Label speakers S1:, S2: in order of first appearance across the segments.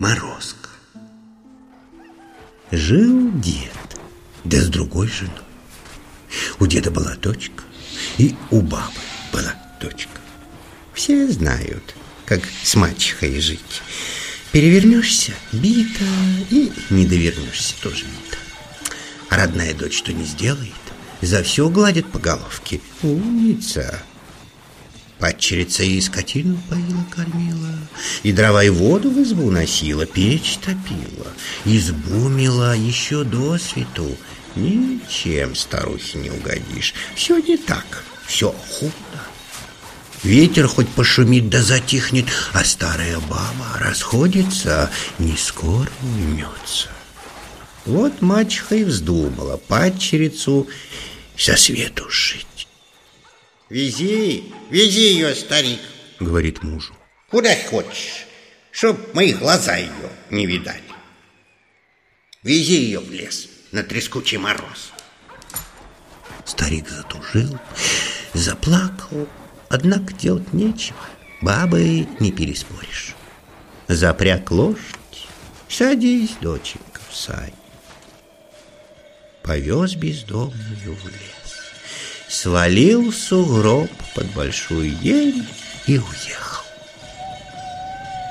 S1: Морозко. Жил дед, да с другой женой. У деда была дочка, и у бабы была дочка. Все знают, как с мачехой жить. Перевернешься – бита, и не довернешься – тоже бита. А родная дочь что не сделает, за все гладит по головке. Умница. Падчерица и скотину поила, кормила, И дрова и воду в избу носила, Печь топила, избу мила еще до свету. Ничем старухе не угодишь, Все не так, все худо. Ветер хоть пошумит да затихнет, А старая баба расходится, Не скоро уймется. Вот мачеха и вздумала падчерицу со свету жить.
S2: Вези, вези ее, старик,
S1: говорит мужу.
S2: Куда хочешь, чтоб мои глаза ее не видали. Вези ее в лес на трескучий мороз.
S1: Старик затужил, заплакал, однако делать нечего. Бабы не переспоришь. Запряг лошадь, садись, доченька, в сай. Повез бездомную в лес свалил сугроб под большую ель и уехал.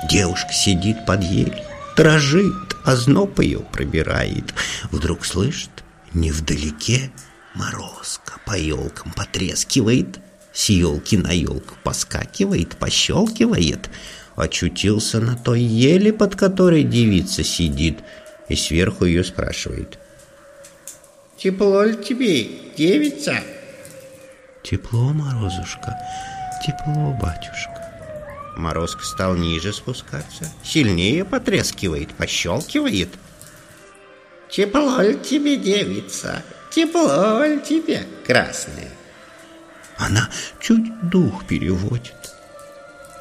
S1: Девушка сидит под ель, дрожит, а зноб ее пробирает. Вдруг слышит, невдалеке морозка по елкам потрескивает, с елки на елку поскакивает, пощелкивает. Очутился на той еле, под которой девица сидит, и сверху ее спрашивает.
S2: «Тепло ли тебе, девица?»
S1: Тепло, Морозушка, тепло, батюшка. Морозка стал ниже спускаться, сильнее потрескивает, пощелкивает.
S2: Тепло ли тебе, девица? Тепло ли тебе, красная?
S1: Она чуть дух переводит.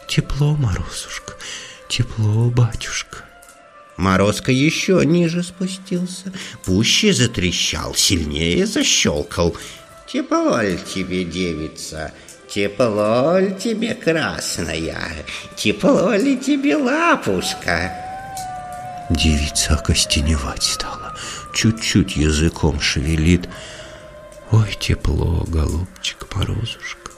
S1: Тепло, Морозушка, тепло, батюшка. Морозка еще ниже спустился, пуще затрещал, сильнее защелкал —
S2: Тепло ли тебе, девица, тепло ли тебе, красная, тепло ли тебе, лапушка?
S1: Девица окостеневать стала, чуть-чуть языком шевелит. Ой, тепло, голубчик, Морозушка.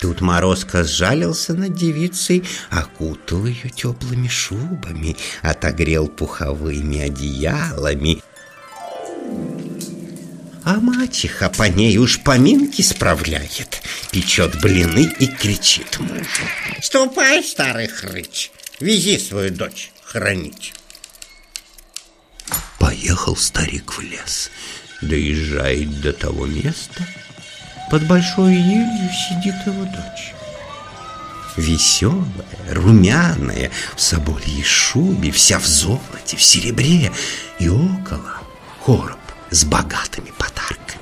S1: Тут Морозко сжалился над девицей, окутал ее теплыми шубами, отогрел пуховыми одеялами, а мачеха по ней уж поминки справляет, печет блины и кричит мужу.
S2: Ступай, старый хрыч, вези свою дочь хранить.
S1: Поехал старик в лес, доезжает до того места, под большой елью сидит его дочь. Веселая, румяная, в собольей шубе, вся в золоте, в серебре, и около короб с богатыми подарками.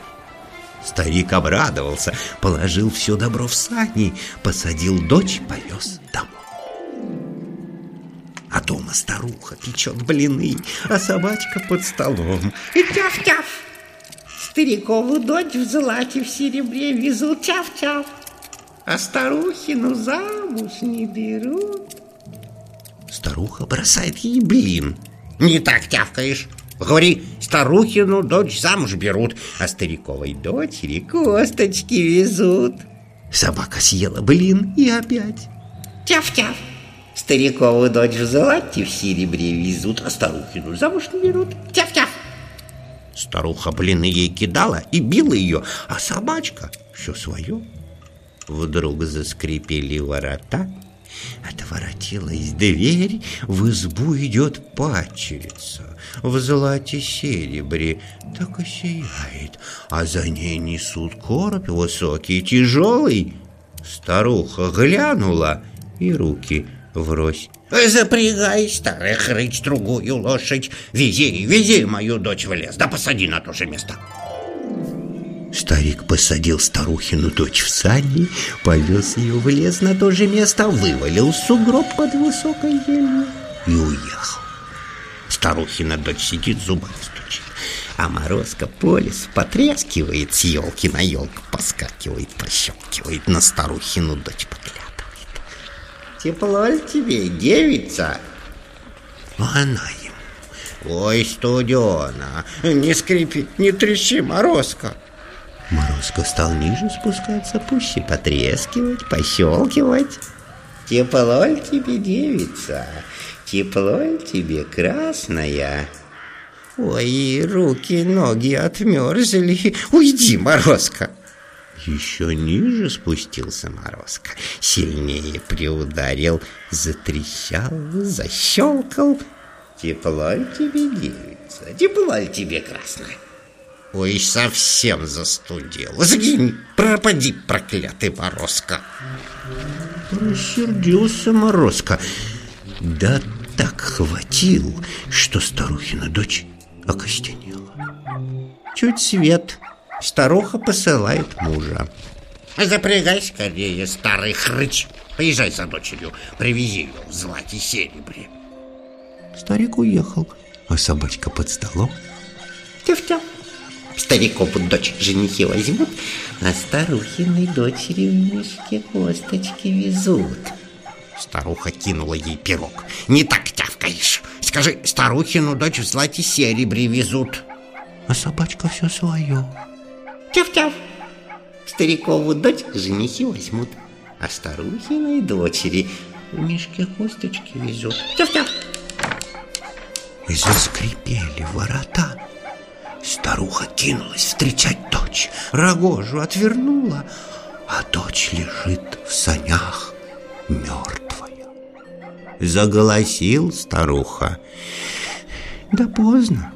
S1: Старик обрадовался, положил все добро в сани, посадил дочь, повез домой. А дома старуха печет блины, а собачка под столом.
S2: И тяв-тяв! Старикову дочь в золоте, в серебре везут тяв-тяв. А старухину замуж не берут.
S1: Старуха бросает ей блин.
S2: Не так тявкаешь. Говори, старухину дочь замуж берут, а стариковой дочери косточки везут.
S1: Собака съела блин и опять.
S2: Тяв-тяв. Стариковую дочь в золоте в серебре везут, а старухину замуж не берут. Тяв-тяв.
S1: Старуха блины ей кидала и била ее, а собачка все свое. Вдруг заскрипели ворота, Отворотилась дверь, в избу идет пачерица. В золоте серебре так и сияет А за ней несут короб высокий, тяжелый. Старуха глянула и руки врозь.
S2: Запрягай, старая хрыч, другую лошадь. Вези, вези мою дочь в лес, да посади на то же место
S1: Старик посадил старухину дочь в сани, повез ее в лес на то же место, вывалил сугроб под высокой елью и уехал. Старухина дочь сидит, зубами стучит, а морозка по лесу потрескивает, с елки на елку поскакивает, пощелкивает, на старухину дочь поглядывает.
S2: Тепло ли тебе, девица?
S1: Она ему. Ой, студена, не скрипи, не трещи, Морозко. Морозко стал ниже спускаться, пуще потрескивать, пощелкивать. Тепло ль тебе, девица, тепло ль тебе, красная? Ой, руки, ноги отмерзли. Уйди, Морозко. Еще ниже спустился Морозко, сильнее приударил, затрещал, защелкал. Тепло ль тебе, девица, тепло ль тебе, красная? Ой, совсем застудил. Сгинь, пропади, проклятый Морозко. Рассердился Морозко. Да так хватил, что старухина дочь окостенела. Чуть свет, старуха посылает мужа. Запрягай скорее, старый хрыч. Поезжай за дочерью, привези ее в злате серебре. Старик уехал, а собачка под столом. Тюф-тюф. Стариков дочь женихи возьмут, а старухиной дочери в мешке косточки везут. Старуха кинула ей пирог. Не так тявкаешь. Скажи, старухину дочь в злате серебре везут. А собачка все свое. Тяв-тяв. Старикову дочь женихи возьмут, а старухиной дочери в мешке косточки везут. Тяв-тяв. И заскрипели ворота. Старуха кинулась встречать дочь, рогожу отвернула, а дочь лежит в санях мертвая. Заголосил старуха. Да поздно,